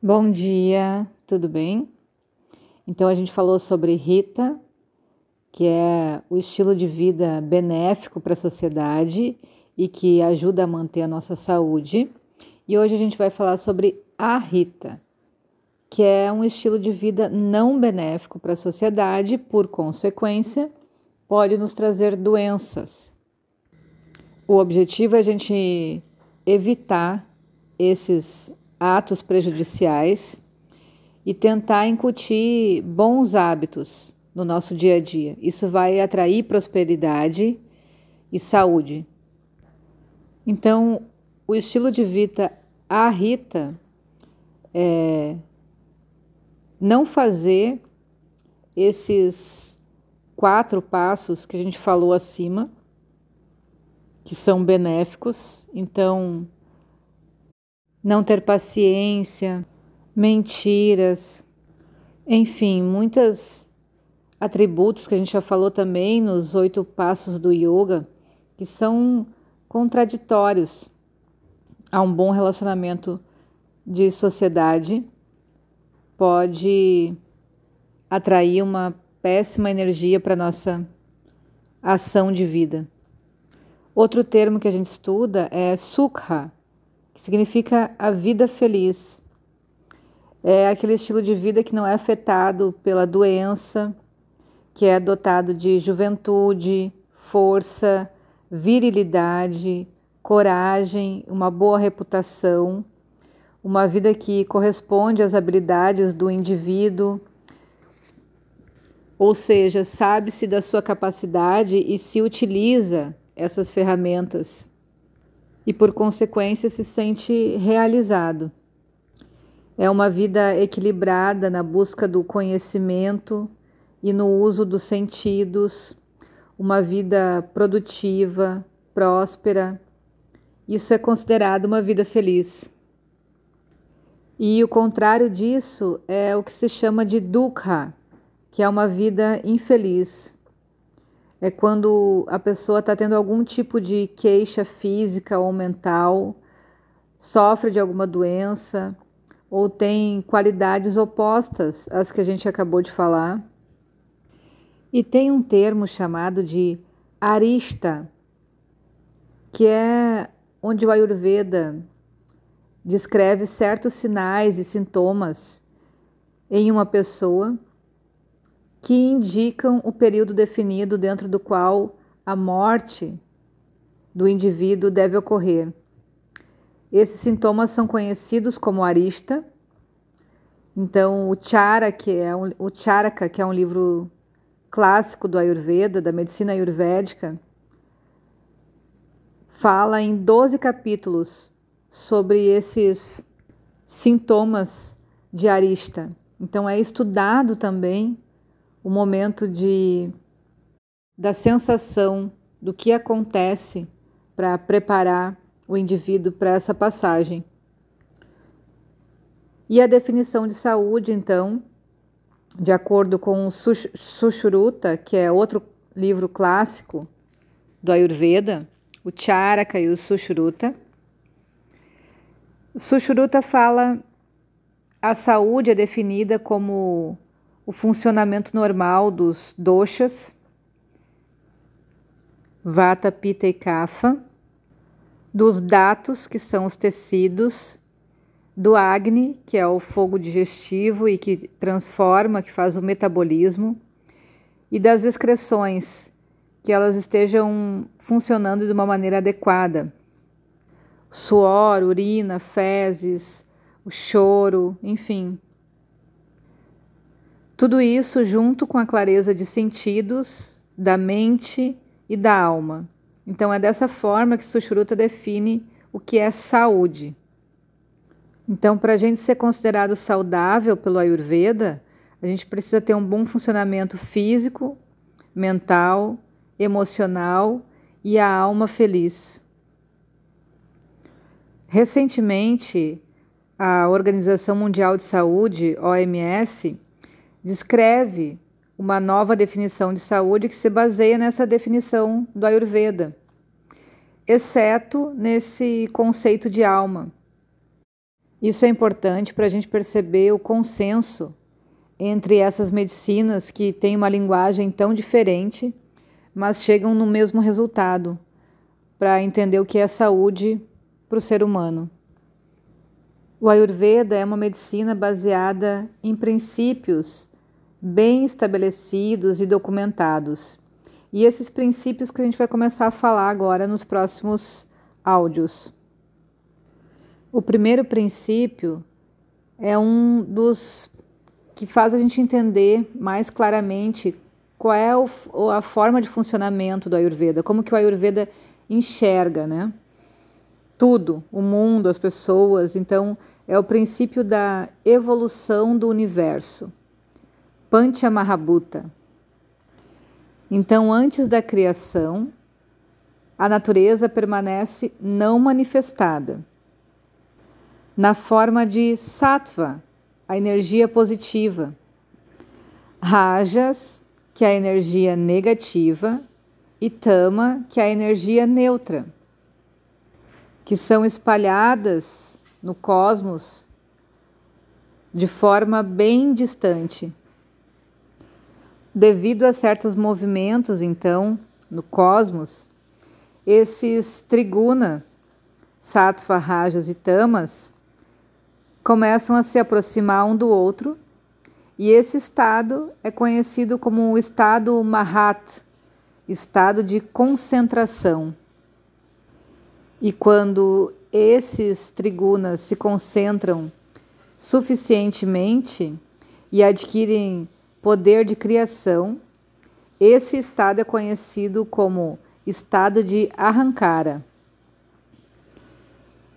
Bom dia, tudo bem? Então a gente falou sobre Rita, que é o estilo de vida benéfico para a sociedade e que ajuda a manter a nossa saúde. E hoje a gente vai falar sobre a Rita, que é um estilo de vida não benéfico para a sociedade, por consequência, pode nos trazer doenças. O objetivo é a gente evitar esses atos prejudiciais e tentar incutir bons hábitos no nosso dia a dia. Isso vai atrair prosperidade e saúde. Então, o estilo de vida a Rita é não fazer esses quatro passos que a gente falou acima, que são benéficos. Então, não ter paciência, mentiras, enfim, muitos atributos que a gente já falou também nos oito passos do yoga, que são contraditórios a um bom relacionamento de sociedade, pode atrair uma péssima energia para nossa ação de vida. Outro termo que a gente estuda é sukha, que significa a vida feliz. É aquele estilo de vida que não é afetado pela doença, que é dotado de juventude, força, virilidade, coragem, uma boa reputação, uma vida que corresponde às habilidades do indivíduo, ou seja, sabe-se da sua capacidade e se utiliza essas ferramentas e, por consequência, se sente realizado. É uma vida equilibrada na busca do conhecimento e no uso dos sentidos, uma vida produtiva, próspera. Isso é considerado uma vida feliz. E o contrário disso é o que se chama de dukkha, que é uma vida infeliz, é quando a pessoa está tendo algum tipo de queixa física ou mental, sofre de alguma doença ou tem qualidades opostas às que a gente acabou de falar. E tem um termo chamado de arista, que é onde o Ayurveda descreve certos sinais e sintomas em uma pessoa que indicam o período definido dentro do qual a morte do indivíduo deve ocorrer. Esses sintomas são conhecidos como arista. Então, o Chara, que é um, o Charaka, que é um livro clássico do Ayurveda, da medicina ayurvédica, fala em 12 capítulos sobre esses sintomas de arista. Então, é estudado também o momento de da sensação do que acontece para preparar o indivíduo para essa passagem. E a definição de saúde, então, de acordo com o Sushruta, que é outro livro clássico do Ayurveda, o Charaka e o Sushruta. Sushruta fala a saúde é definida como o funcionamento normal dos doshas, vata, pita e kapha, dos datos, que são os tecidos, do agni, que é o fogo digestivo e que transforma, que faz o metabolismo, e das excreções, que elas estejam funcionando de uma maneira adequada. Suor, urina, fezes, o choro, enfim, tudo isso junto com a clareza de sentidos, da mente e da alma. Então é dessa forma que Sushruta define o que é saúde. Então, para a gente ser considerado saudável pelo Ayurveda, a gente precisa ter um bom funcionamento físico, mental, emocional e a alma feliz. Recentemente, a Organização Mundial de Saúde, OMS, descreve uma nova definição de saúde que se baseia nessa definição do Ayurveda, exceto nesse conceito de alma. Isso é importante para a gente perceber o consenso entre essas medicinas que têm uma linguagem tão diferente, mas chegam no mesmo resultado, para entender o que é saúde para o ser humano. O Ayurveda é uma medicina baseada em princípios bem estabelecidos e documentados. E esses princípios que a gente vai começar a falar agora nos próximos áudios. O primeiro princípio é um dos que faz a gente entender mais claramente qual é o, a forma de funcionamento do Ayurveda, como que o Ayurveda enxerga, né? Tudo, o mundo, as pessoas. Então, é o princípio da evolução do universo. Panchamahabhuta. Então, antes da criação, a natureza permanece não manifestada. Na forma de sattva, a energia positiva, rajas, que é a energia negativa, e tama, que é a energia neutra, que são espalhadas no cosmos de forma bem distante. Devido a certos movimentos, então, no cosmos, esses triguna, sattva, rajas e tamas começam a se aproximar um do outro, e esse estado é conhecido como o estado Mahat, estado de concentração. E quando esses trigunas se concentram suficientemente e adquirem poder de criação, esse estado é conhecido como estado de arrancara.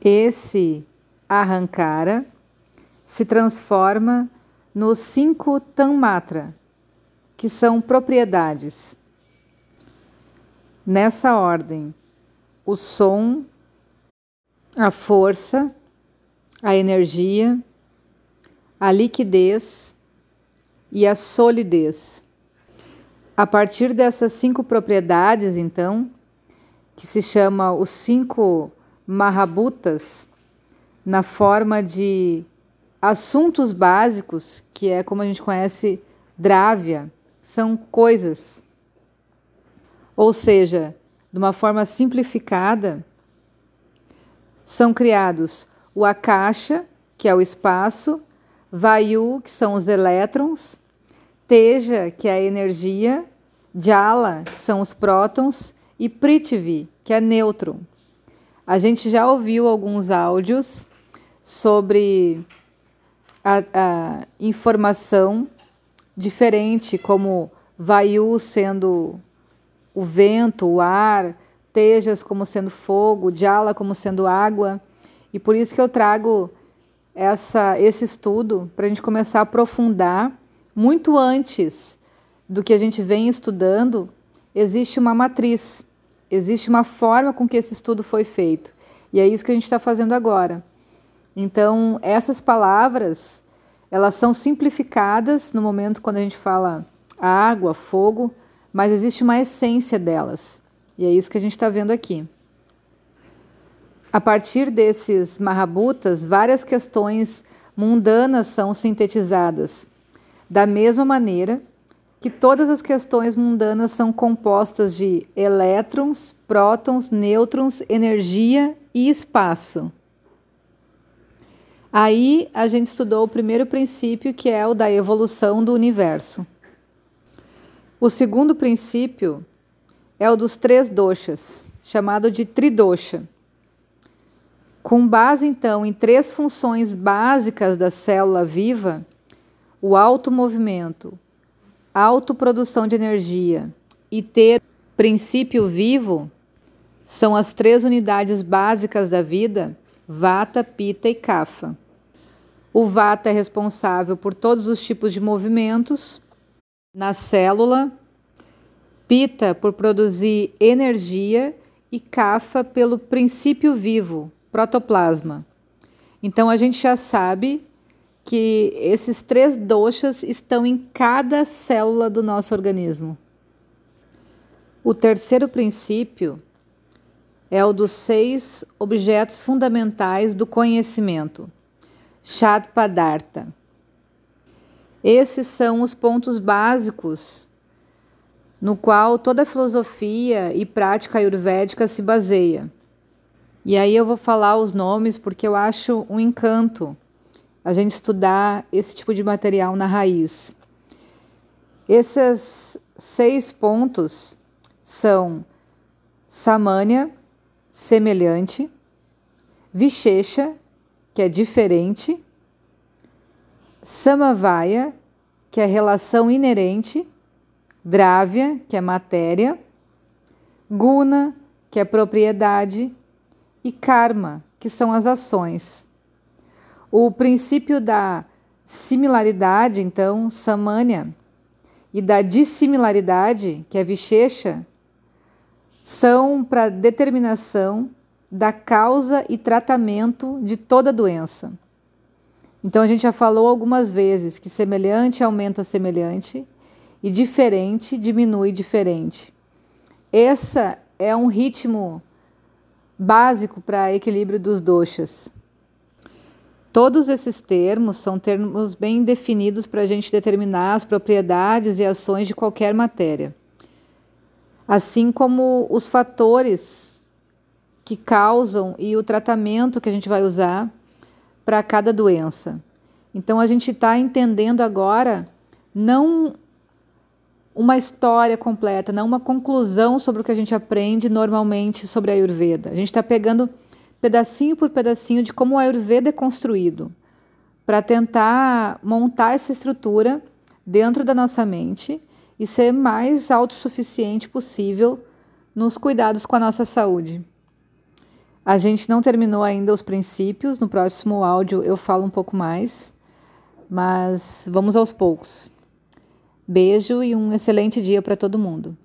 Esse arrancara se transforma nos cinco Tanmatra, que são propriedades. Nessa ordem, o som, a força, a energia, a liquidez, e a solidez. A partir dessas cinco propriedades, então, que se chama os cinco Mahabutas, na forma de assuntos básicos, que é como a gente conhece Dravya, são coisas. Ou seja, de uma forma simplificada, são criados o Akasha, que é o espaço, Vayu, que são os elétrons, Teja, que é a energia, Jala, que são os prótons, e Prithvi, que é nêutron. A gente já ouviu alguns áudios sobre a, a informação diferente, como Vayu sendo o vento, o ar, Tejas como sendo fogo, Jala como sendo água. E por isso que eu trago essa, esse estudo para a gente começar a aprofundar muito antes do que a gente vem estudando, existe uma matriz, existe uma forma com que esse estudo foi feito. E é isso que a gente está fazendo agora. Então, essas palavras, elas são simplificadas no momento quando a gente fala água, fogo, mas existe uma essência delas. E é isso que a gente está vendo aqui. A partir desses Mahabutas, várias questões mundanas são sintetizadas. Da mesma maneira que todas as questões mundanas são compostas de elétrons, prótons, nêutrons, energia e espaço. Aí a gente estudou o primeiro princípio, que é o da evolução do universo. O segundo princípio é o dos três doshas, chamado de tridosha. Com base então em três funções básicas da célula viva, o automovimento, autoprodução de energia e ter princípio vivo são as três unidades básicas da vida, Vata, Pitta e Kapha. O Vata é responsável por todos os tipos de movimentos na célula, Pitta por produzir energia e Kapha pelo princípio vivo, protoplasma. Então a gente já sabe que esses três doshas estão em cada célula do nosso organismo. O terceiro princípio é o dos seis objetos fundamentais do conhecimento. Shatpadartha. Esses são os pontos básicos no qual toda a filosofia e prática ayurvédica se baseia. E aí eu vou falar os nomes porque eu acho um encanto a gente estudar esse tipo de material na raiz. Esses seis pontos são Samanya, semelhante, Vishesha, que é diferente, Samavaya, que é relação inerente, Dravya, que é matéria, Guna, que é propriedade, e Karma, que são as ações. O princípio da similaridade, então, Samanya, e da dissimilaridade, que é Vishesha, são para determinação da causa e tratamento de toda doença. Então a gente já falou algumas vezes que semelhante aumenta semelhante e diferente diminui diferente. Essa é um ritmo básico para equilíbrio dos doshas. Todos esses termos são termos bem definidos para a gente determinar as propriedades e ações de qualquer matéria, assim como os fatores que causam e o tratamento que a gente vai usar para cada doença. Então a gente está entendendo agora não uma história completa, não uma conclusão sobre o que a gente aprende normalmente sobre a Ayurveda. A gente está pegando pedacinho por pedacinho de como o Ayurveda é construído para tentar montar essa estrutura dentro da nossa mente e ser mais autossuficiente possível nos cuidados com a nossa saúde. A gente não terminou ainda os princípios, no próximo áudio eu falo um pouco mais, mas vamos aos poucos. Beijo e um excelente dia para todo mundo.